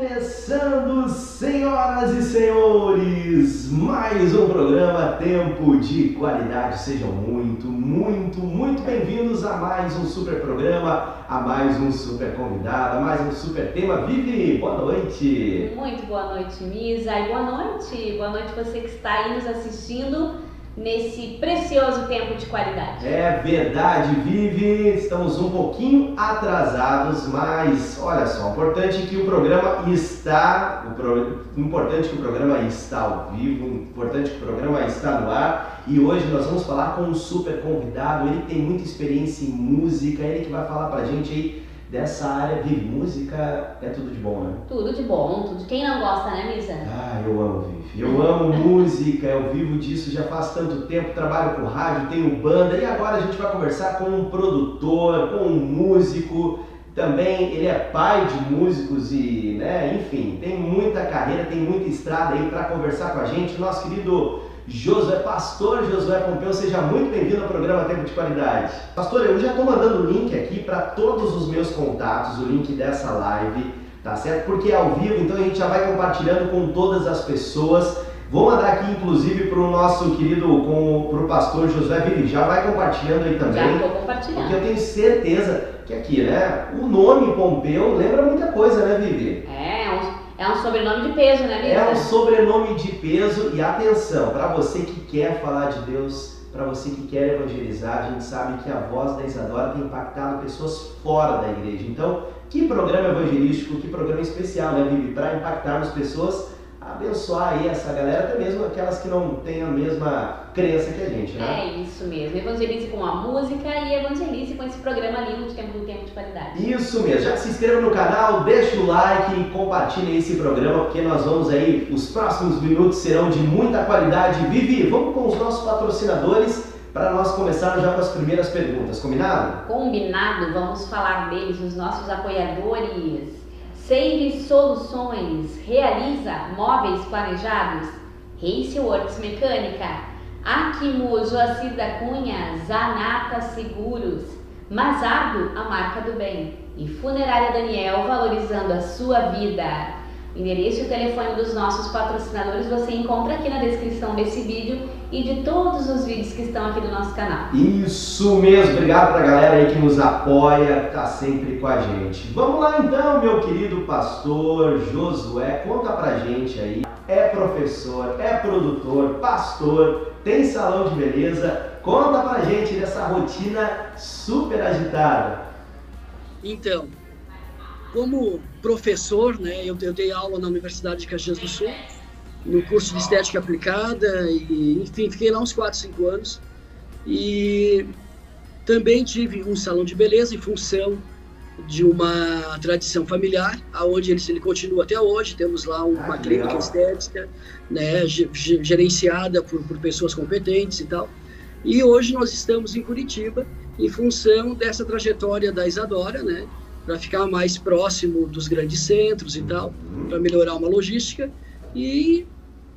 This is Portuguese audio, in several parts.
Começando, senhoras e senhores, mais um programa Tempo de Qualidade. Sejam muito, muito, muito bem-vindos a mais um super programa, a mais um super convidado, a mais um super tema. Vivi, boa noite. Muito boa noite, Misa, e boa noite, boa noite você que está aí nos assistindo nesse precioso tempo de qualidade. É verdade, Vivi. Estamos um pouquinho atrasados, mas olha só, importante que o programa está, o pro, importante que o programa está ao vivo, importante que o programa está no ar. E hoje nós vamos falar com um super convidado. Ele tem muita experiência em música, ele que vai falar pra gente aí dessa área de música é tudo de bom, né? Tudo de bom, tudo. Quem não gosta, né, Misa? Ah, eu amo, Vivi. Eu amo música, eu vivo disso já faz tanto tempo, trabalho com rádio, tenho banda e agora a gente vai conversar com um produtor, com um músico. Também ele é pai de músicos e, né, enfim, tem muita carreira, tem muita estrada aí para conversar com a gente. Nosso querido Josué, pastor Josué Pompeu, seja muito bem-vindo ao programa Tempo de Qualidade. Pastor, eu já estou mandando o link aqui para todos os meus contatos, o link dessa live, tá certo? Porque é ao vivo, então a gente já vai compartilhando com todas as pessoas. Vou mandar aqui, inclusive, para o nosso querido, para o pastor Josué Vivi, já vai compartilhando aí também. Já estou compartilhando. Porque eu tenho certeza que aqui, né, o nome Pompeu lembra muita coisa, né, Vivi? É, é um sobrenome de peso, né, Lisa? É um sobrenome de peso e atenção, para você que quer falar de Deus, para você que quer evangelizar, a gente sabe que a voz da Isadora tem impactado pessoas fora da igreja. Então, que programa evangelístico, que programa especial, né, Vivi? Para impactarmos pessoas abençoar aí essa galera, até mesmo aquelas que não têm a mesma crença que a gente, né? É isso mesmo. Evangelize com a música e evangelize com esse programa lindo de tempo do tempo de qualidade. Isso mesmo. Já se inscreva no canal, deixa o like e compartilhe esse programa, porque nós vamos aí, os próximos minutos serão de muita qualidade. Vivi, vamos com os nossos patrocinadores para nós começarmos já com as primeiras perguntas, combinado? Combinado, vamos falar deles, os nossos apoiadores. Save Soluções realiza móveis planejados. Race Works Mecânica. Akimu Joacir da Cunha, Zanata Seguros. Mazado, a marca do bem. E Funerária Daniel, valorizando a sua vida. O endereço e o telefone dos nossos patrocinadores você encontra aqui na descrição desse vídeo e de todos os vídeos que estão aqui no nosso canal. Isso mesmo, obrigado para a galera aí que nos apoia, que está sempre com a gente. Vamos lá então, meu querido pastor Josué, conta pra gente aí. É professor, é produtor, pastor, tem salão de beleza. Conta pra gente dessa rotina super agitada. Então, como professor, né, eu, eu dei aula na Universidade de Caxias do Sul, no curso de estética aplicada, e enfim, fiquei lá uns 4, 5 anos. E também tive um salão de beleza em função de uma tradição familiar, aonde ele, ele continua até hoje. Temos lá uma ah, clínica estética, né, gerenciada por, por pessoas competentes e tal. E hoje nós estamos em Curitiba em função dessa trajetória da Isadora, né, para ficar mais próximo dos grandes centros e tal, para melhorar uma logística. E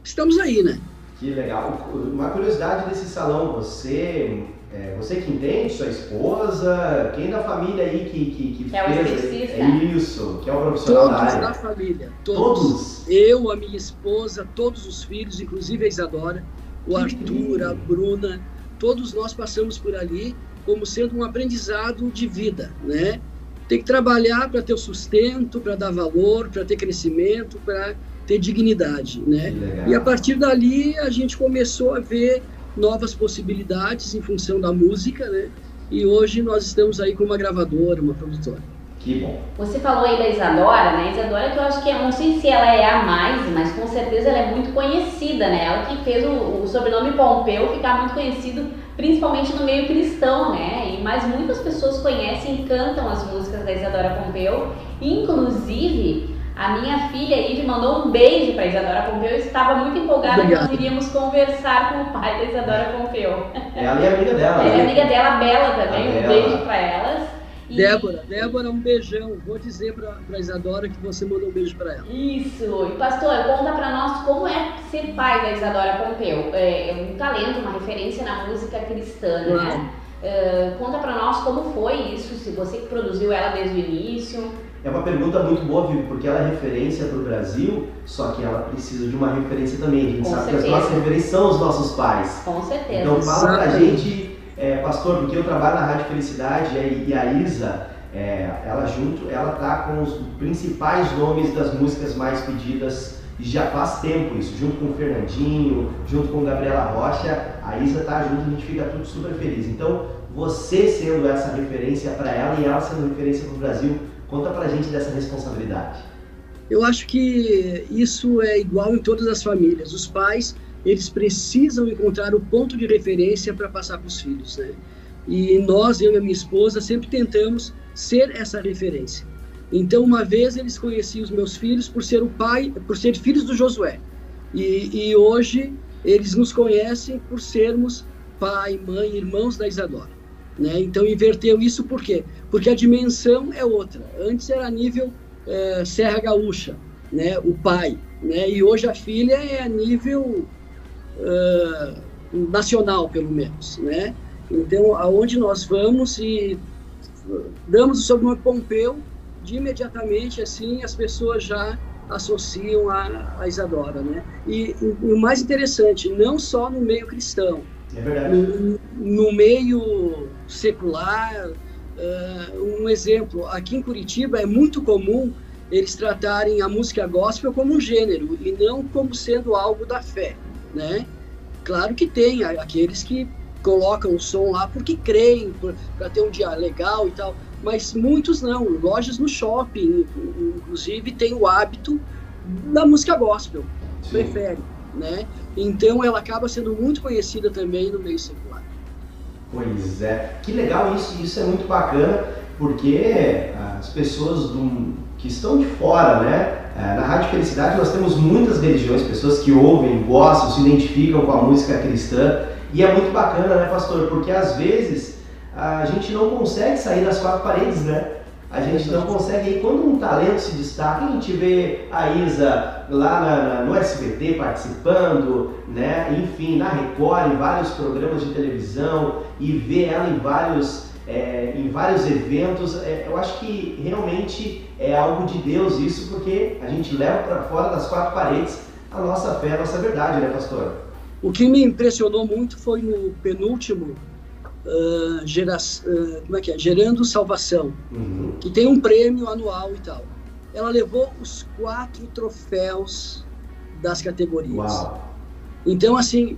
estamos aí, né? Que legal. Uma curiosidade desse salão, você, é, você que entende, sua esposa, quem da família aí que, que, que é fez... O. É isso, que é o profissional todos da área. da família. Todos. todos. Eu, a minha esposa, todos os filhos, inclusive a Isadora, o que Arthur, lindo. a Bruna, todos nós passamos por ali como sendo um aprendizado de vida, né? Tem que trabalhar para ter o sustento, para dar valor, para ter crescimento, para ter dignidade, né? E a partir dali a gente começou a ver novas possibilidades em função da música, né? E hoje nós estamos aí com uma gravadora, uma produtora. Que bom. Você falou aí da Isadora, né? Isadora que eu acho que, eu não sei se ela é a mais, mas com certeza ela é muito conhecida, né? Ela que fez o, o sobrenome Pompeu ficar muito conhecido principalmente no meio cristão, né? E, mas muitas pessoas conhecem e cantam as músicas da Isadora Pompeu. Inclusive, a minha filha Ive mandou um beijo para Isadora Pompeu e estava muito empolgada Obrigado. que nós iríamos conversar com o pai da Isadora Pompeu. Ela é amiga dela. Ela é né? amiga dela, Bela também. Um beijo para elas. E... Débora, Débora, um beijão. Vou dizer para Isadora que você mandou um beijo para ela. Isso. E pastor, conta para nós como é ser pai da Isadora Pompeu. É, é um talento, uma referência na música cristã, né? Uh, conta para nós como foi isso, se você que produziu ela desde o início. É uma pergunta muito boa, Vivi, porque ela é referência para o Brasil, só que ela precisa de uma referência também. A gente Com sabe certeza. que as nossas referências são os nossos pais. Com certeza. Então fala pra Exatamente. gente, é, pastor, porque eu trabalho na Rádio Felicidade e e a Isa, é, ela junto, ela tá com os principais nomes das músicas mais pedidas e já faz tempo isso, junto com o Fernandinho, junto com Gabriela Rocha, a Isa tá junto, a gente fica tudo super feliz. Então, você sendo essa referência para ela e ela sendo referência para o Brasil, conta pra gente dessa responsabilidade. Eu acho que isso é igual em todas as famílias. Os pais, eles precisam encontrar o ponto de referência para passar para os filhos, né? E nós, eu e a minha esposa, sempre tentamos ser essa referência. Então, uma vez eles conheciam os meus filhos por ser o pai, por ser filhos do Josué. E, e hoje eles nos conhecem por sermos pai, mãe, irmãos da Isadora. Né? Então, inverteu isso por quê? Porque a dimensão é outra. Antes era nível eh, Serra Gaúcha, né? o pai. Né? E hoje a filha é a nível nacional, pelo menos. Né? Então, aonde nós vamos e damos o sobrenome Pompeu, de imediatamente assim as pessoas já associam a, a Isadora. Né? E, e o mais interessante, não só no meio cristão, É no, no meio secular, uh, um exemplo, aqui em Curitiba é muito comum eles tratarem a música gospel como um gênero e não como sendo algo da fé, né? Claro que tem aqueles que colocam o som lá porque creem, para ter um dia legal e tal, mas muitos não. Lojas no shopping, inclusive, têm o hábito da música gospel, Sim. prefere, né? Então ela acaba sendo muito conhecida também no meio secular. Pois é, que legal isso, isso é muito bacana, porque as pessoas do, que estão de fora, né? Eh, Na Rádio Felicidade nós temos muitas religiões, pessoas que ouvem, gostam, se identificam com a música cristã, e é muito bacana, né, pastor? Porque às vezes a gente não consegue sair das quatro paredes, né? A gente não consegue, e quando um talento se destaca, a gente vê a Isa lá na- no SBT participando, né? enfim, na Record, em vários programas de televisão, e vê ela em vários, é, em vários eventos. É, eu acho que realmente é algo de Deus isso, porque a gente leva para fora das quatro paredes a nossa fé, a nossa verdade, né, pastor? O que me impressionou muito foi no penúltimo ah, gera, ah, como é que é? Gerando Salvação, Uhum. que tem um prêmio anual e tal. Ela levou os quatro troféus das categorias. Uau! Então, assim,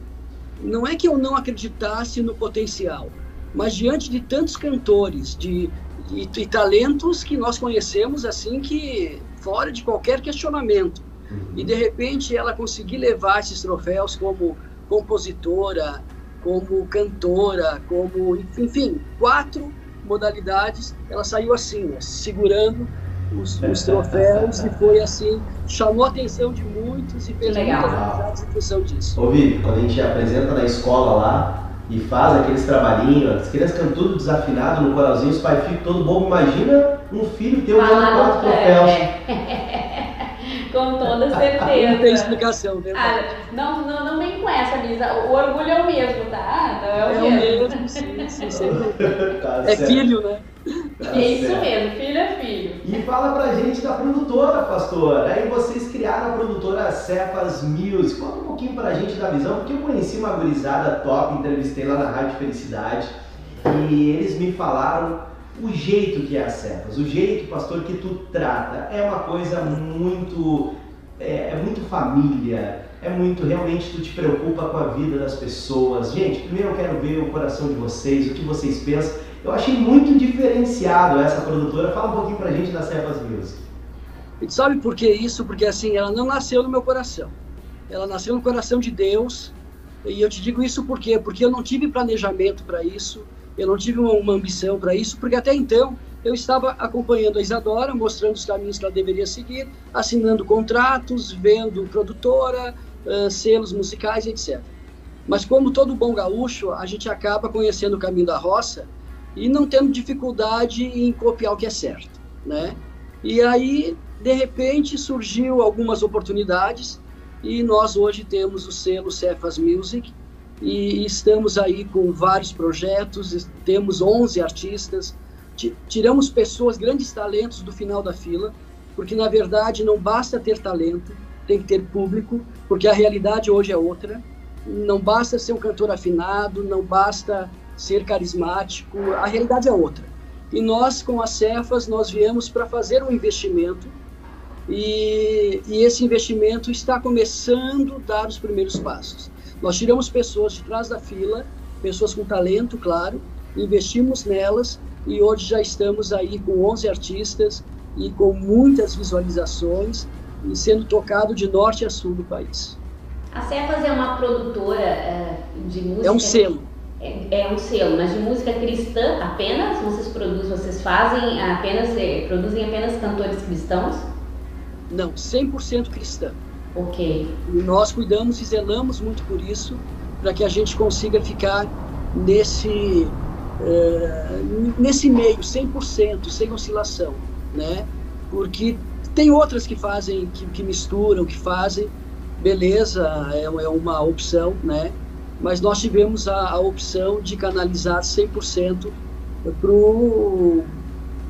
não é que eu não acreditasse no potencial, mas diante de tantos cantores, de, de, de talentos que nós conhecemos, assim, que fora de qualquer questionamento, Uhum. e de repente ela conseguir levar esses troféus como compositora, como cantora, como enfim, quatro modalidades, ela saiu assim, né, segurando os, os troféus e foi assim, chamou a atenção de muitos e fez Legal. muitas amizades em função disso. Ô Vivi, quando a gente apresenta na escola lá e faz aqueles trabalhinhos, as crianças cantam tudo desafinado no coralzinho, os pais ficam todo bobo. Imagina um filho teu ganhando Falar quatro troféus. é. Com toda Não tem certeza. explicação, verdade. Ah, não, não, não vem com essa, Bisa. O orgulho é o mesmo, tá? Não é é o o mesmo. mesmo, sim, sim, dúvida. Tá É certo, filho, né? tá É isso certo. mesmo, filho é filho. E fala pra gente da produtora, pastor. Aí vocês criaram a produtora Cepas Music. Conta um pouquinho pra gente da visão, porque eu conheci uma gurizada top, entrevistei lá na Rádio Felicidade. E eles me falaram o jeito que é a Cepas, o jeito, pastor, que tu trata. É uma coisa muito. É, é muito família. É muito, realmente, tu te preocupa com a vida das pessoas. Gente, primeiro eu quero ver o coração de vocês, o que vocês pensam. Eu achei muito diferenciado essa produtora. Fala um pouquinho pra gente da Cepas Music. Sabe por que isso? Porque assim, ela não nasceu no meu coração. Ela nasceu no coração de Deus. E eu te digo isso por quê? Porque eu não tive planejamento para isso, eu não tive uma, uma ambição para isso, porque até então eu estava acompanhando a Isadora, mostrando os caminhos que ela deveria seguir, assinando contratos, vendo produtora, ah, selos musicais, etc. Mas como todo bom gaúcho, a gente acaba conhecendo o caminho da roça e não tendo dificuldade em copiar o que é certo, né? E aí, de repente, surgiu algumas oportunidades e nós hoje temos o selo Cefas Music e estamos aí com vários projetos, temos 11 artistas, tiramos pessoas, grandes talentos do final da fila, porque na verdade não basta ter talento, tem que ter público, porque a realidade hoje é outra. Não basta ser um cantor afinado, não basta ser carismático, a realidade é outra. E nós, com as Cefas, nós viemos para fazer um investimento e, e, esse investimento está começando a dar os primeiros passos. Nós tiramos pessoas de trás da fila, pessoas com talento, claro, investimos nelas e hoje já estamos aí com 11 artistas e com muitas visualizações e sendo tocado de norte a sul do país. A Cefas é uma produtora é, de música. É um selo. É, é, um selo, mas de música cristã apenas? Vocês produzem, vocês fazem apenas, é, produzem apenas cantores cristãos? Não, 100% cristã. Ok. E nós cuidamos e zelamos muito por isso, para que a gente consiga ficar nesse, é, nesse meio, 100%, sem oscilação, né? Porque tem outras que fazem, que, que misturam, que fazem, beleza, é, é uma opção, né? Mas nós tivemos a, a opção de canalizar 100% para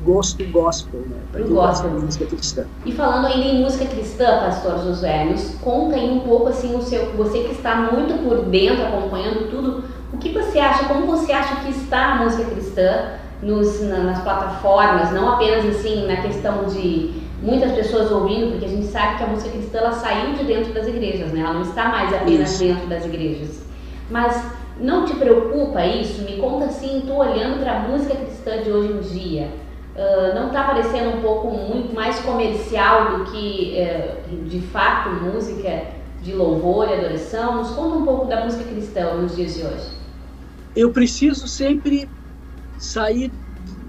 gosto gospel, né? Para quem gosta de música cristã. E falando ainda em música cristã, pastor Josué, nos conta aí um pouco assim o seu, você que está muito por dentro acompanhando tudo, o que você acha, como você acha que está a música cristã nos, na, nas plataformas, não apenas assim na questão de muitas pessoas ouvindo, porque a gente sabe que a música cristã ela saiu de dentro das igrejas, né? Ela não está mais apenas isso. dentro das igrejas. Mas não te preocupa isso? Me conta assim, estou olhando para a música cristã de hoje em dia Uh, não está parecendo um pouco muito mais comercial do que uh, de fato música de louvor e adoração? Nos conta um pouco da música cristã nos dias de hoje. Eu preciso sempre sair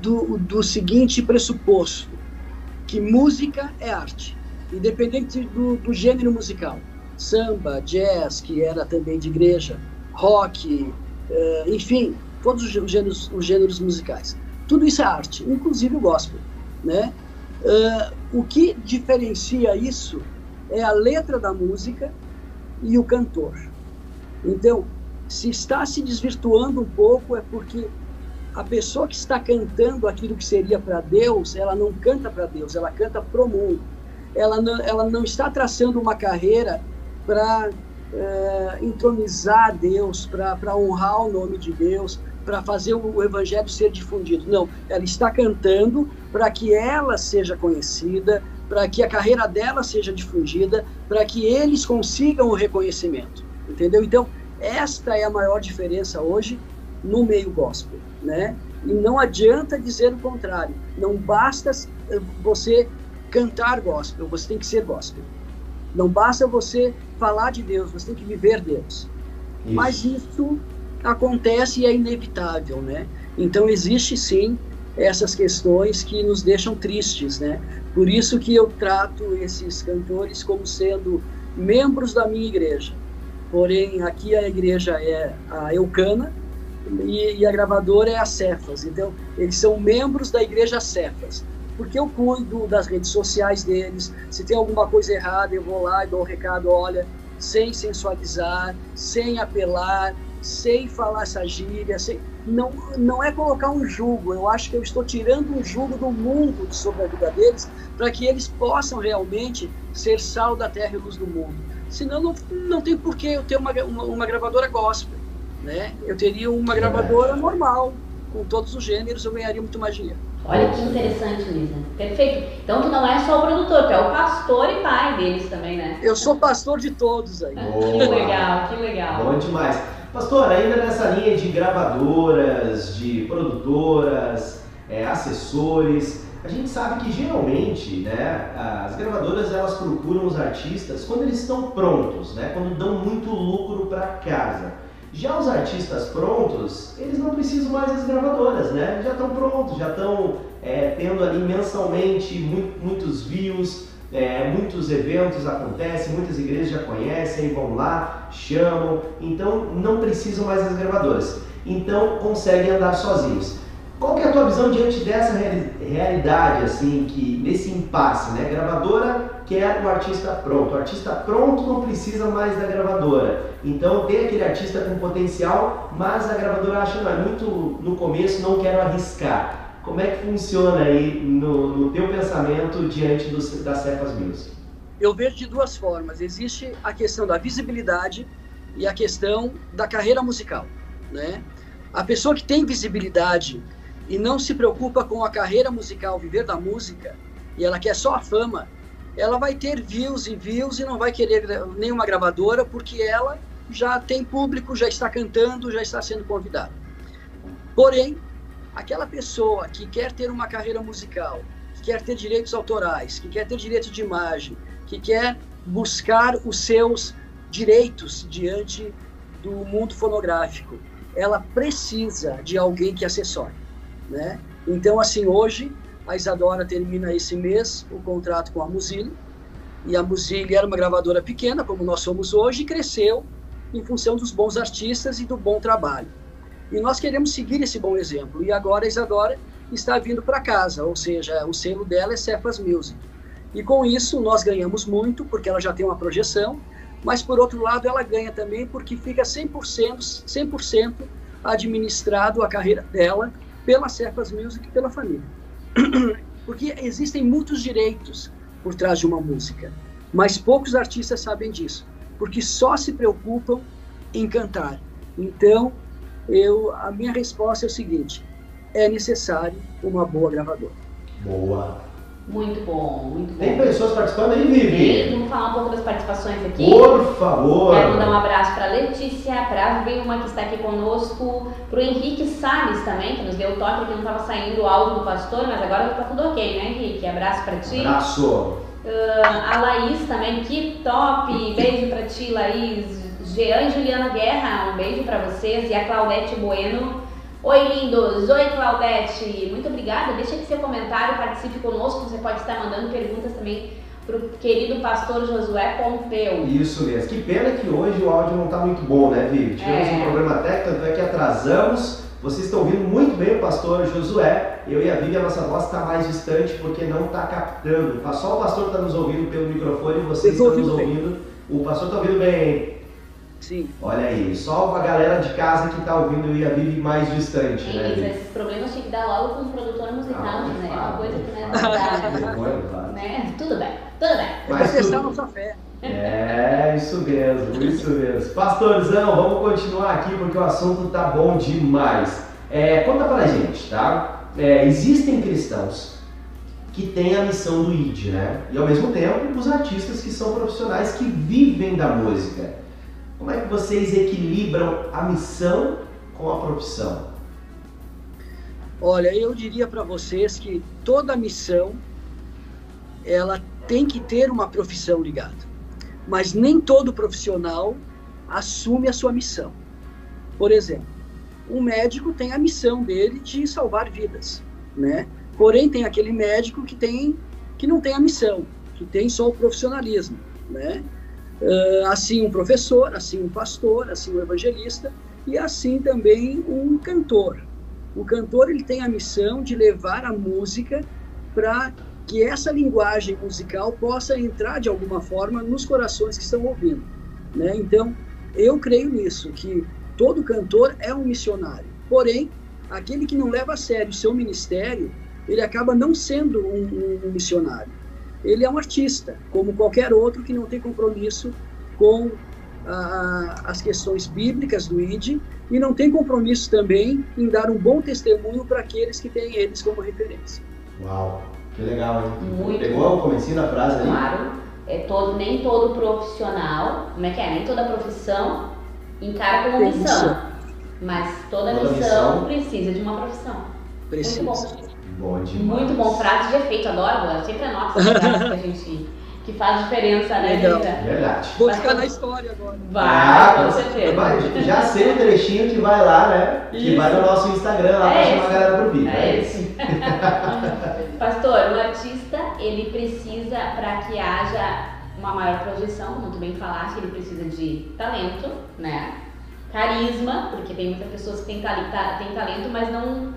do, do seguinte pressuposto, que música é arte, independente do, do gênero musical. Samba, jazz, que era também de igreja, rock, uh, enfim, todos os gêneros, os gêneros musicais tudo isso é arte, inclusive o gospel, né? Uh, o que diferencia isso é a letra da música e o cantor. Então, se está se desvirtuando um pouco é porque a pessoa que está cantando aquilo que seria para Deus, ela não canta para Deus, ela canta para o mundo. Ela não, ela não está traçando uma carreira para uh, entronizar Deus, para honrar o nome de Deus, para fazer o evangelho ser difundido. Não, ela está cantando para que ela seja conhecida, para que a carreira dela seja difundida, para que eles consigam o reconhecimento. Entendeu? Então, esta é a maior diferença hoje no meio gospel, né? E não adianta dizer o contrário. Não basta eh, você cantar gospel, você tem que ser gospel. Não basta você falar de Deus, você tem que viver Deus. Isso. Mas isso acontece e é inevitável, né? Então existe sim essas questões que nos deixam tristes, né? Por isso que eu trato esses cantores como sendo membros da minha igreja. Porém, aqui a igreja é a Eucana e, e a gravadora é a Cefas. Então, eles são membros da igreja Cefas. Porque eu cuido das redes sociais deles. Se tem alguma coisa errada, eu vou lá e dou o um recado, olha, sem sensualizar, sem apelar, sei falar essa gíria, sei... Não, não é colocar um jugo, eu acho que eu estou tirando um jugo do mundo sobre a vida deles para que eles possam realmente ser sal da terra e luz do mundo. Senão não, não tem por que eu ter uma, uma, uma gravadora gospel. Né? Eu teria uma gravadora normal, com todos os gêneros, eu ganharia muito mais dinheiro. Olha que interessante, Lisa. Perfeito. Então tu não é só o produtor, tu é o pastor e pai deles também, né? Eu sou pastor de todos aí. que legal, que legal. Bom demais. Pastor, ainda nessa linha de gravadoras, de produtoras, é, assessores, a gente sabe que geralmente né, as gravadoras elas procuram os artistas quando eles estão prontos, né, quando dão muito lucro para casa. Já os artistas prontos, eles não precisam mais das gravadoras, né? Já estão prontos, já estão é, tendo ali mensalmente muito, muitos views, é, muitos eventos acontecem, muitas igrejas já conhecem, vão lá, chamam, então não precisam mais das gravadoras. Então conseguem andar sozinhos. Qual que é a tua visão diante dessa realidade, assim, que nesse impasse, né? Gravadora quer o artista pronto, o artista pronto não precisa mais da gravadora. Então tem aquele artista com potencial, mas a gravadora acha, não, é muito no começo, não quero arriscar. Como é que funciona aí no, no teu pensamento diante do, das Cefas Music? Eu vejo de duas formas. Existe a questão da visibilidade e a questão da carreira musical, né? A pessoa que tem visibilidade e não se preocupa com a carreira musical, viver da música, e ela quer só a fama, ela vai ter views e views e não vai querer nenhuma gravadora porque ela já tem público, já está cantando, já está sendo convidada. Porém, aquela pessoa que quer ter uma carreira musical, que quer ter direitos autorais, que quer ter direitos de imagem, que quer buscar os seus direitos diante do mundo fonográfico, ela precisa de alguém que assessore, né? Então, assim, hoje a Isadora termina esse mês o contrato com a Muzile, e a Muzile era uma gravadora pequena, como nós somos hoje, e cresceu em função dos bons artistas e do bom trabalho. E nós queremos seguir esse bom exemplo. E agora a Isadora está vindo para casa, ou seja, o selo dela é Cephas Music. E com isso nós ganhamos muito, porque ela já tem uma projeção, mas por outro lado ela ganha também porque fica 100%, 100% administrado a carreira dela pela Cephas Music e pela família. Porque existem muitos direitos por trás de uma música, mas poucos artistas sabem disso, porque só se preocupam em cantar. Então, eu, a minha resposta é o seguinte: é necessário uma boa gravadora. Boa. Muito bom, muito bom. Tem pessoas participando aí, Vivi? Vamos falar um pouco das participações aqui. Por favor. Quero mandar um abraço para Letícia, para a Vilma, que está aqui conosco, para o Henrique Salles também, que nos deu o toque que não estava saindo o áudio do pastor, mas agora está tudo ok, né, Henrique? Abraço para ti. Abraço. Uh, a Laís também, que top! Beijo para ti, Laís. Jean e Juliana Guerra, um beijo para vocês. E a Claudete Bueno. Oi, lindos! Oi, Claudete! Muito obrigada. Deixa aqui seu comentário, participe conosco. Você pode estar mandando perguntas também para o querido pastor Josué Pompeu. Isso mesmo. Que pena que hoje o áudio não está muito bom, né, Vivi? Tivemos é. um problema técnico, tanto é que atrasamos. Vocês estão ouvindo muito bem o pastor Josué. Eu e a Vivi, a nossa voz está mais distante porque não está captando. Só o pastor está nos ouvindo pelo microfone e vocês estão nos ouvindo. O pastor está ouvindo bem. Sim. Olha aí, só a galera de casa que está ouvindo e a Vivi mais distante, Sim, né? Mas esses problemas tinha que dar logo com o produtor musical, ah, né? É uma coisa que não é verdade. né? Tudo bem, tudo bem. Mas testar nossa fé. É, isso mesmo, isso mesmo. Pastorzão, vamos continuar aqui porque o assunto tá bom demais. É, conta pra gente, tá? É, existem cristãos que têm a missão do ID, né? E ao mesmo tempo os artistas que são profissionais que vivem da música. Como é que vocês equilibram a missão com a profissão? Olha, eu diria para vocês que toda missão ela tem que ter uma profissão ligada. Mas nem todo profissional assume a sua missão. Por exemplo, um médico tem a missão dele de salvar vidas, né? Porém tem aquele médico que tem que não tem a missão, que tem só o profissionalismo, né? Uh, assim um professor, assim um pastor, assim um evangelista e assim também um cantor. O cantor ele tem a missão de levar a música para que essa linguagem musical possa entrar de alguma forma nos corações que estão ouvindo. Né? Então, eu creio nisso, que todo cantor é um missionário. Porém, aquele que não leva a sério o seu ministério, ele acaba não sendo um, um missionário ele é um artista, como qualquer outro que não tem compromisso com a, as questões bíblicas do ID e não tem compromisso também em dar um bom testemunho para aqueles que têm eles como referência. Uau, que legal, hein? Muito Pegou o comecinho da frase ali? Claro, é todo, nem todo profissional, como é que é? Nem toda profissão encara como missão. Mas toda, toda missão, missão, precisa de uma profissão. Precisa. Muito bom. Demais. Muito bom, frase de efeito, adoro, sempre anoto essa frase pra gente, que faz diferença, né, Legal. Rita? Verdade. Vou ficar na história agora. Vai, ah, com certeza. Vai, já sei o trechinho que vai lá, né? Isso. Que vai no nosso Instagram lá é pra chamar a galera pro vídeo. É, é esse. Pastor, o artista, ele precisa, para que haja uma maior projeção, tu bem falaste, ele precisa de talento, né? Carisma, porque tem muitas pessoas que têm, têm talento, mas não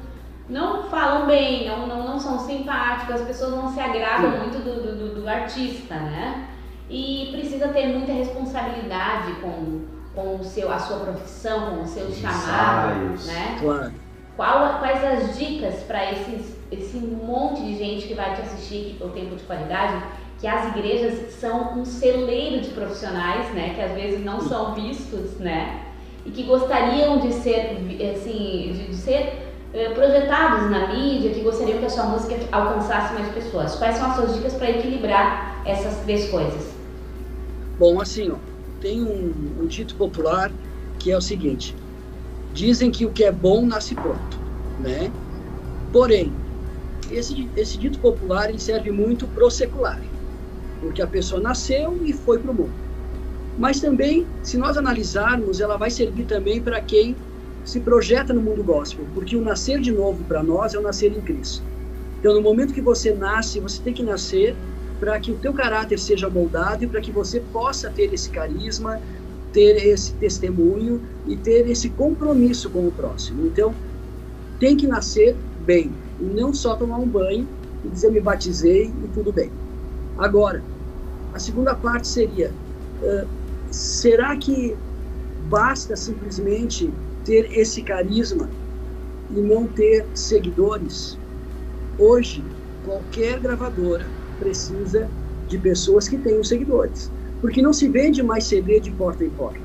não falam bem, não, não, não são simpáticos, as pessoas não se agradam muito do, do, do, artista, né? E precisa ter muita responsabilidade com, com o seu, a sua profissão, com o seu chamado, né? Claro. Qual, quais as dicas para esses esse monte de gente que vai te assistir aqui pelo tempo de qualidade, que as igrejas são um celeiro de profissionais, né, que às vezes não são vistos, né, e que gostariam de ser, assim, de, de ser projetados na mídia, que gostariam que a sua música alcançasse mais pessoas. Quais são as suas dicas para equilibrar essas três coisas? Bom, assim, ó, tem um, um dito popular que é o seguinte: dizem que o que é bom nasce pronto, né? Porém, esse, esse dito popular ele serve muito pro secular porque a pessoa nasceu e foi para o mundo. Mas também, se nós analisarmos, ela vai servir também para quem se projeta no mundo gospel, porque o nascer de novo para nós é o nascer em Cristo. Então, no momento que você nasce, você tem que nascer para que o teu caráter seja moldado e para que você possa ter esse carisma, ter esse testemunho e ter esse compromisso com o próximo. Então, tem que nascer bem, e não só tomar um banho e dizer me batizei e tudo bem. Agora, a segunda parte seria: uh, será que basta simplesmente ter esse carisma e não ter seguidores? Hoje, qualquer gravadora precisa de pessoas que tenham seguidores, porque não se vende mais CD de porta em porta.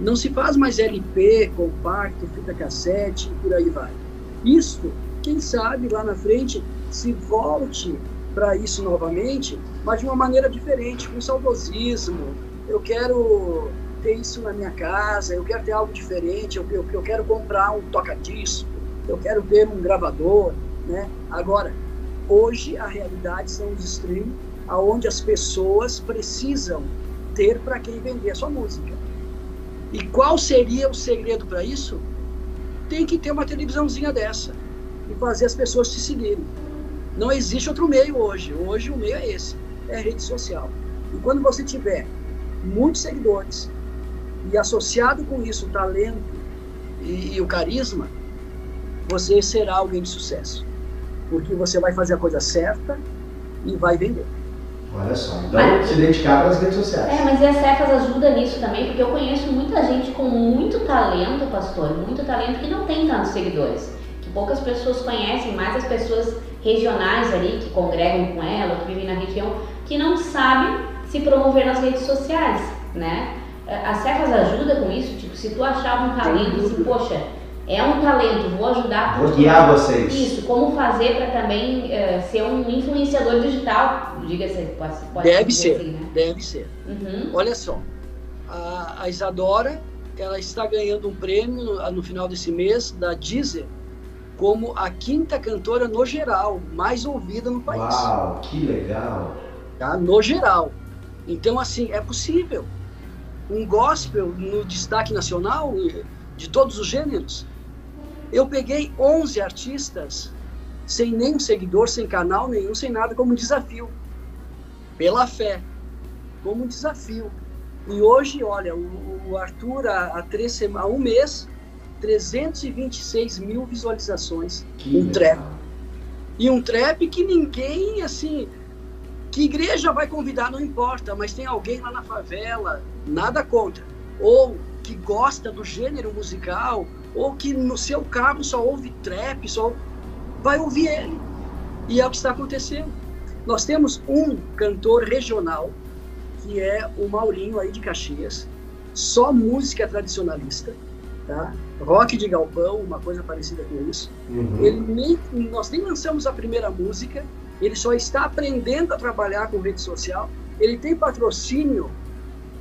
Não se faz mais LP, compacto, fita cassete e por aí vai. Isso, quem sabe lá na frente, se volte para isso novamente, mas de uma maneira diferente, com saudosismo. Eu quero ter isso na minha casa, eu quero ter algo diferente, eu, eu, eu quero comprar um toca-disco, eu quero ter um gravador, né? Agora, hoje a realidade são os streams, aonde as pessoas precisam ter para quem vender a sua música. E qual seria o segredo para isso? Tem que ter uma televisãozinha dessa e fazer as pessoas te seguirem. Não existe outro meio hoje. Hoje o meio é esse, é rede social. E quando você tiver muitos seguidores e associado com isso o talento e, e o carisma, você será alguém de sucesso. Porque você vai fazer a coisa certa e vai vender. Olha só, então mas, se dedicar para as redes sociais. É, mas e a Cefas ajuda nisso também, porque eu conheço muita gente com muito talento, pastor, muito talento que não tem tantos seguidores. Que poucas pessoas conhecem, mais as pessoas regionais ali que congregam com ela, que vivem na região, que não sabem se promover nas redes sociais, né? A Cefas ajuda com isso, tipo, se tu achar um talento, assim, poxa, é um talento, vou ajudar. Vou guiar vocês. Isso, como fazer para também uh, ser um influenciador digital, diga-se, pode, pode Deve ser, assim, né? deve ser. Uhum. Olha só, a, a Isadora, ela está ganhando um prêmio no, no final desse mês da Deezer, como a quinta cantora no geral, mais ouvida no país. Uau, que legal! Tá? No geral. Então, assim, é possível. Um gospel no destaque nacional, de todos os gêneros. Eu peguei 11 artistas, sem nenhum seguidor, sem canal nenhum, sem nada, como um desafio. Pela fé. Como um desafio. E hoje, olha, o, Arthur, há, há, três há um mês, 326 mil visualizações. Que um trap. E um trap que ninguém, assim, que igreja vai convidar, não importa, mas tem alguém lá na favela, nada contra. Ou que gosta do gênero musical, ou que no seu carro só ouve trap, só vai ouvir ele. E é o que está acontecendo. Nós temos um cantor regional, que é o Maurinho aí de Caxias, só música tradicionalista, tá? rock de galpão, uma coisa parecida com isso. Uhum. Ele nem, nós nem lançamos a primeira música, ele só está aprendendo a trabalhar com rede social. Ele tem patrocínio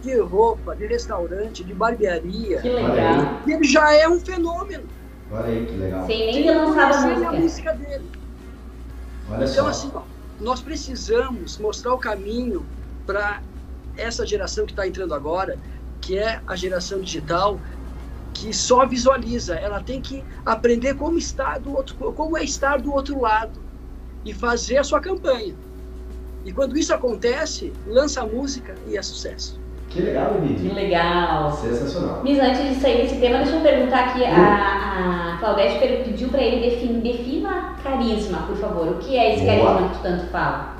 de roupa, de restaurante, de barbearia. Que legal. Ele já é um fenômeno. Olha aí, que legal. Sem nem ter lançado a música. a música dele. Olha então, só. assim, ó, nós precisamos mostrar o caminho para essa geração que está entrando agora, que é a geração digital, que só visualiza, ela tem que aprender como está do outro, como é estar do outro lado e fazer a sua campanha. E quando isso acontece, lança a música e é sucesso. Que legal, Miss. Que legal. Sensacional. Miss, antes de sair desse tema, deixa eu perguntar aqui, a, a Claudete pediu para ele definir, defina carisma, por favor. O que é esse Boa. carisma que tu tanto fala?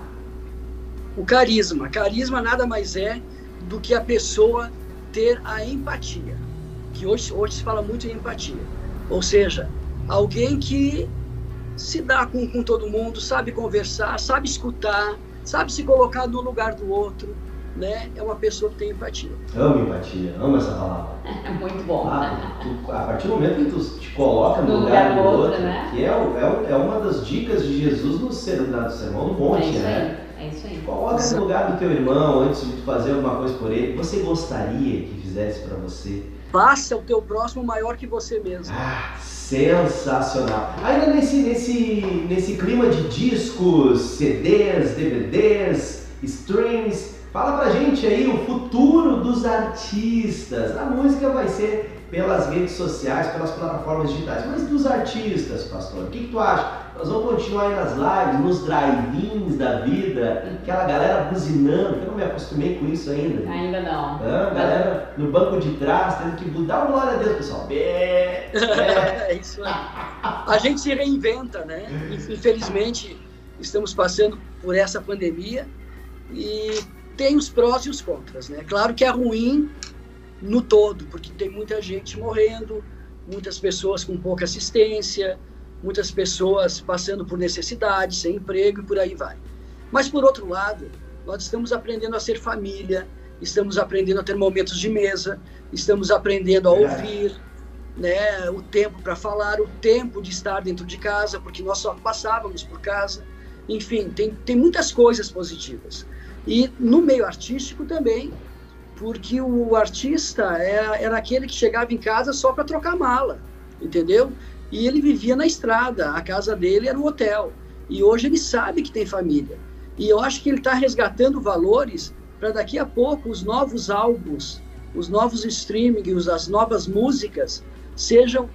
O carisma. Carisma nada mais é do que a pessoa ter a empatia que hoje, hoje se fala muito em empatia. Ou seja, alguém que se dá com, com todo mundo, sabe conversar, sabe escutar, sabe se colocar no lugar do outro, né? É uma pessoa que tem empatia. Amo empatia, amo essa palavra. Muito bom. Ah, tu, a partir do momento que tu te coloca no, no lugar, lugar, do outro, outro né? que é, é, é, uma das dicas de Jesus no, no Sermão do Monte, é isso né? Aí, é isso aí. Coloca no lugar do teu irmão antes de tu fazer alguma coisa por ele. Você gostaria que fizesse para você? Faça o teu próximo maior que você mesmo. Ah, sensacional. Ainda nesse, nesse, nesse clima de discos, CDs, DVDs, streams, fala pra gente aí o futuro dos artistas. A música vai ser pelas redes sociais, pelas plataformas digitais, mas dos artistas, pastor, o que, que tu acha? Nós vamos continuar aí nas lives, nos drive-ins da vida, aquela galera buzinando, que eu não me acostumei com isso ainda. Ainda não. Ah, galera no banco de trás, tendo que dar uma glória a Deus, pessoal. É. é isso aí. A gente se reinventa, né? Infelizmente, estamos passando por essa pandemia e tem os prós e os contras, né? Claro que é ruim no todo, porque tem muita gente morrendo, muitas pessoas com pouca assistência, muitas pessoas passando por necessidade, sem emprego e por aí vai. Mas, por outro lado, nós estamos aprendendo a ser família, estamos aprendendo a ter momentos de mesa, estamos aprendendo a ouvir, né, o tempo para falar, o tempo de estar dentro de casa, porque nós só passávamos por casa. Enfim, tem, tem muitas coisas positivas. E no meio artístico também, porque o artista era, é, era aquele que chegava em casa só para trocar mala, entendeu? E ele vivia na estrada, a casa dele era um hotel. E hoje ele sabe que tem família. E eu acho que ele está resgatando valores para daqui a pouco os novos álbuns, os novos streamings, as novas músicas sejam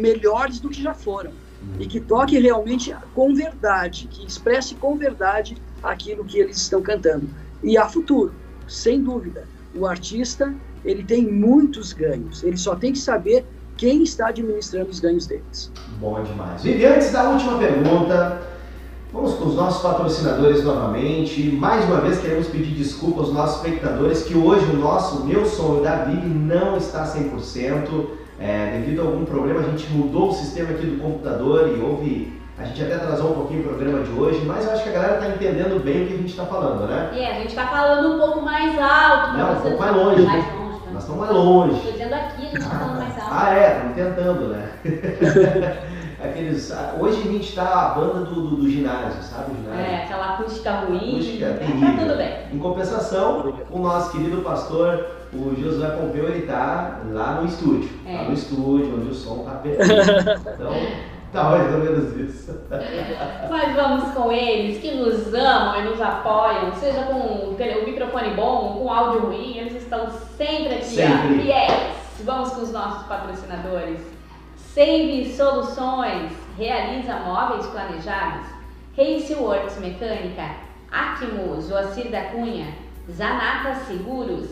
melhores do que já foram. E que toque realmente com verdade, que expresse com verdade aquilo que eles estão cantando. E há futuro, sem dúvida. O artista, ele tem muitos ganhos. Ele só tem que saber quem está administrando os ganhos deles. Bom demais. Vivi, antes da última pergunta, vamos com os nossos patrocinadores novamente. Mais uma vez queremos pedir desculpa aos nossos espectadores que hoje o nosso, meu sonho da Vivi não está 100%. É, devido a algum problema, a gente mudou o sistema aqui do computador e houve a gente até atrasou um pouquinho o programa de hoje, mas eu acho que a galera está entendendo bem o que a gente está falando, né? E é, a gente está falando um pouco mais alto. Não, um pouco mais longe. Mais longe. Nós estamos mais longe. Ah, é, estamos tentando, né? Aqueles, hoje a gente está a banda do, do, do, ginásio, sabe? O ginásio. É, aquela acústica ruim. Acústica é, terrível. Tá tudo bem. Em compensação, o nosso querido pastor, o Josué Pompeu, ele está lá no estúdio. É. Lá no estúdio, onde o som está perfeito. Então, tá mais ou menos isso. Mas vamos com eles, que nos amam e nos apoiam, seja com o microfone bom, com áudio ruim, eles estão sempre aqui, sempre. fiéis. Vamos com os nossos patrocinadores. Save Soluções, realiza móveis planejados. Race Works Mecânica, Acmo, Joacir da Cunha, Zanata Seguros,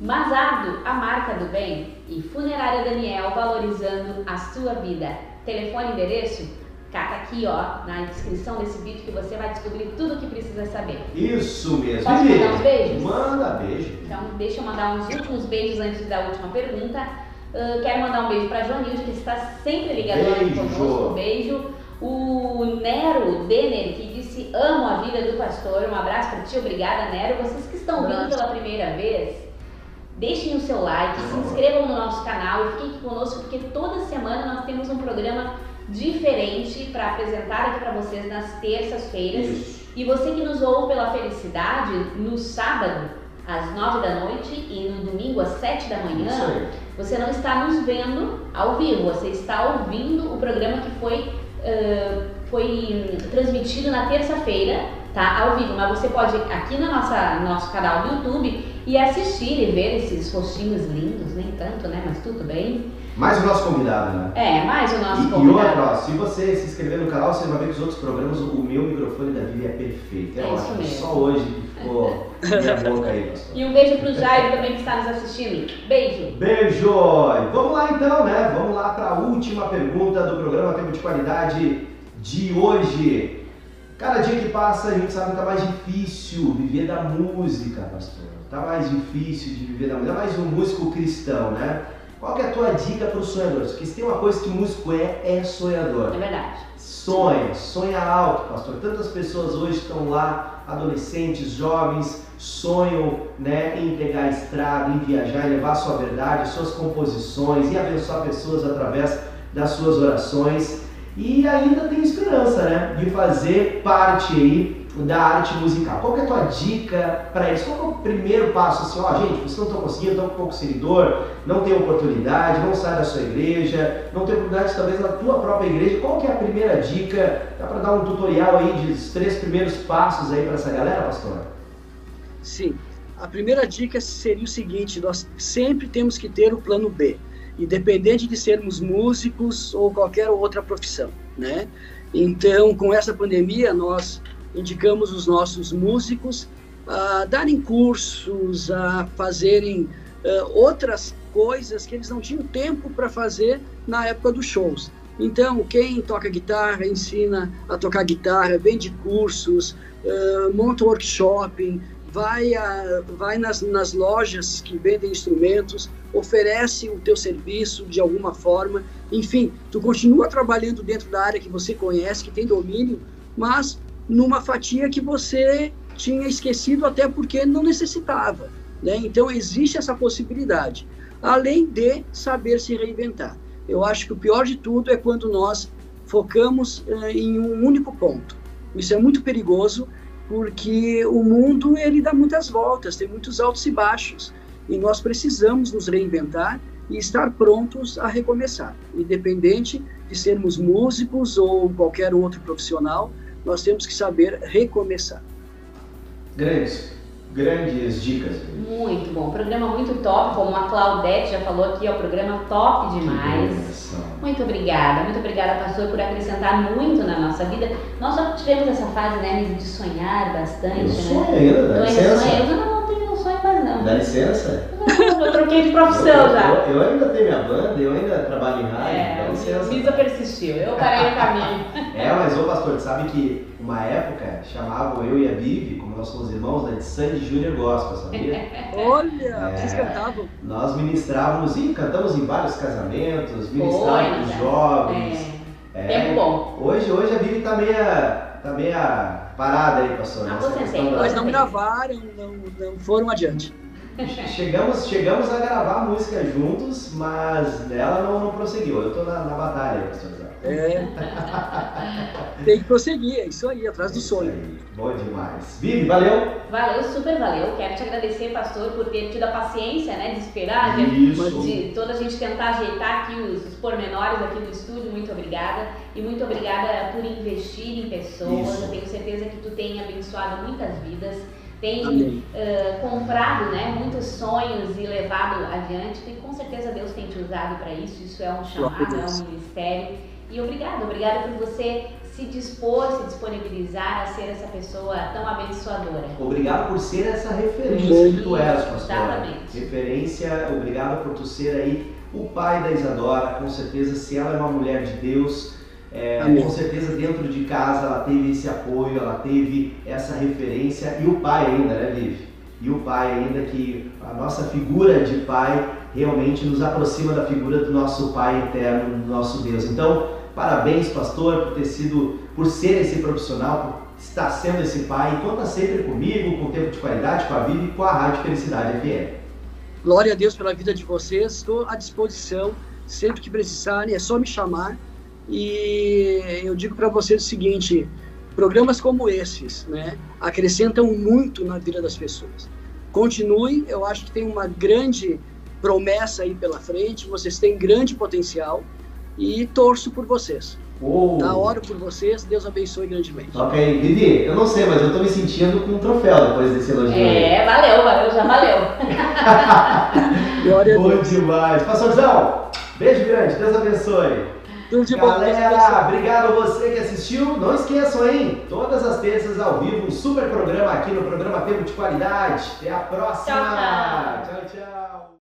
Mazado, a marca do bem e Funerária Daniel, valorizando a sua vida. Telefone e endereço? Cata aqui, ó, na descrição desse vídeo que você vai descobrir tudo o que precisa saber. Isso mesmo. Posso mandar uns beijos? Manda beijo. Então, deixa eu mandar uns últimos beijos antes da última pergunta. Uh, quero mandar um beijo para Joanilde, que está sempre ligado beijo. conosco. Beijo. O Nero Denner, que disse: Amo a vida do pastor. Um abraço para ti, obrigada, Nero. Vocês que estão vindo pela primeira vez, deixem o seu like, se inscrevam no nosso canal e fiquem aqui conosco, porque toda semana nós temos um programa diferente para apresentar aqui para vocês nas terças-feiras. E você que nos ouve pela felicidade, no sábado, às nove da noite e no domingo às sete da manhã, você não está nos vendo ao vivo, você está ouvindo o programa que foi, uh, foi transmitido na terça-feira, tá? Ao vivo. Mas você pode ir aqui no nossa, nosso canal do YouTube e assistir e ver esses rostinhos lindos, nem tanto, né? Mas tudo bem. Mais o nosso convidado, né? É, mais o nosso e, convidado. E outra, ó, se você se inscrever no canal, você vai ver que os outros programas, o meu microfone da Vivi é perfeito. É, é ótimo. Só hoje que ficou minha boca aí, pastor. E um beijo pro Jairo também que está nos assistindo. Beijo. Beijo! Vamos lá então, né? Vamos lá para a última pergunta do programa Tempo de Qualidade de hoje. Cada dia que passa, a gente sabe que tá mais difícil viver da música, pastor. Tá mais difícil de viver da música. É mais um músico cristão, né? Qual é a tua dica para os sonhadores? Porque se tem uma coisa que músico é, é sonhador. É verdade. Sonha, sonha alto, pastor. Tantas pessoas hoje estão lá, adolescentes, jovens, sonham né, em pegar a estrada, em viajar, em levar a sua verdade, suas composições e abençoar pessoas através das suas orações. E ainda tem esperança, né? De fazer parte aí da arte musical. Qual é a tua dica para eles? Qual é o primeiro passo? Assim, ó, gente, vocês não estão conseguindo, estão com pouco seguidor, não tem oportunidade, não sai da sua igreja, não tem oportunidade talvez na tua própria igreja. Qual que é a primeira dica? Dá para dar um tutorial aí dos três primeiros passos aí para essa galera, pastor? Sim. A primeira dica seria o seguinte: nós sempre temos que ter o plano B, independente de sermos músicos ou qualquer outra profissão, né? Então, com essa pandemia, nós indicamos os nossos músicos a darem cursos, a fazerem outras coisas que eles não tinham tempo para fazer na época dos shows. Então, quem toca guitarra ensina a tocar guitarra, vende cursos, uh, monta workshop, vai, a, vai nas, nas lojas que vendem instrumentos, oferece o teu serviço de alguma forma. Enfim, tu continua trabalhando dentro da área que você conhece, que tem domínio, mas numa fatia que você tinha esquecido até porque não necessitava. Né? Então existe essa possibilidade, além de saber se reinventar. Eu acho que o pior de tudo é quando nós focamos eh, em um único ponto. Isso é muito perigoso porque o mundo ele dá muitas voltas, tem muitos altos e baixos e nós precisamos nos reinventar e estar prontos a recomeçar, independente de sermos músicos ou qualquer outro profissional nós temos que saber recomeçar. Grandes, grandes dicas. Muito bom, programa muito top, como a Claudete já falou aqui, é um programa top demais. Muito obrigada, muito obrigada, pastor, por acrescentar muito na nossa vida. Nós já tivemos essa fase, né, de sonhar bastante, eu né? Sonho ainda, dá licença. Sonho, eu não, não tenho sonho mais não. Dá licença? Eu troquei de profissão eu, já. Eu, eu, ainda tenho minha banda, eu ainda trabalho em rádio, é, dá licença. Misa persistiu, eu parei o caminho. é, mas ô pastor, sabe que uma época chamavam eu e a Vivi, como nós somos irmãos, né, de Sandy Júnior Gospel, sabia? Olha, é, vocês cantavam? Nós ministrávamos e cantamos em vários casamentos, ministrávamos para jovens. É. é. Tempo bom. Hoje, hoje a Vivi tá meia, tá meia parada aí, pastor. Ah, você sei, Mas não gravaram, não, não foram adiante. Chegamos, chegamos a gravar música juntos, mas ela não, não prosseguiu. Eu tô na, na batalha, pastor Zé. É. Tem que prosseguir, é isso aí, atrás do sonho. Aí. Bom demais. Vivi, valeu? Valeu, super valeu. Quero te agradecer, pastor, por ter tido a paciência, né, de esperar, isso. de, de toda a gente tentar ajeitar aqui os, os pormenores aqui do estúdio. Muito obrigada. E muito obrigada por investir em pessoas. Isso. Eu tenho certeza que tu tem abençoado muitas vidas tem uh, comprado né, muitos sonhos e levado adiante, e com certeza Deus tem te usado para isso, isso é um chamado, é um ministério. E obrigado, obrigada por você se dispor, se disponibilizar a ser essa pessoa tão abençoadora. Obrigado por ser essa referência que tu és, pastor. Exatamente. Referência, obrigado por tu ser aí o pai da Isadora, com certeza se ela é uma mulher de Deus, é, com certeza dentro de casa ela teve esse apoio, ela teve essa referência e o pai ainda, né, Vivi? E o pai ainda que a nossa figura de pai realmente nos aproxima da figura do nosso pai eterno, do nosso Deus. Então, Parabéns, pastor, por ter sido, por ser esse profissional, por estar sendo esse pai e conta sempre comigo, com tempo de qualidade, com a vida e com a Rádio Felicidade FM. Glória a Deus pela vida de vocês, estou à disposição, sempre que precisarem, é só me chamar. E eu digo para vocês o seguinte: programas como esses, né, acrescentam muito na vida das pessoas. Continue, eu acho que tem uma grande promessa aí pela frente, vocês têm grande potencial e torço por vocês. Oh. Tá, oro por vocês, Deus abençoe grandemente. Ok, Vivi, eu não sei, mas eu tô me sentindo com um troféu depois desse elogio. É, valeu, valeu, já valeu. Glória Bom demais. Pastorzão, beijo grande, Deus abençoe. Tudo de Galera, bom, obrigado a você que assistiu. Não esqueçam, hein? Todas as terças ao vivo, um super programa aqui no programa Tempo de Qualidade. Até a próxima. tchau. tchau, tchau.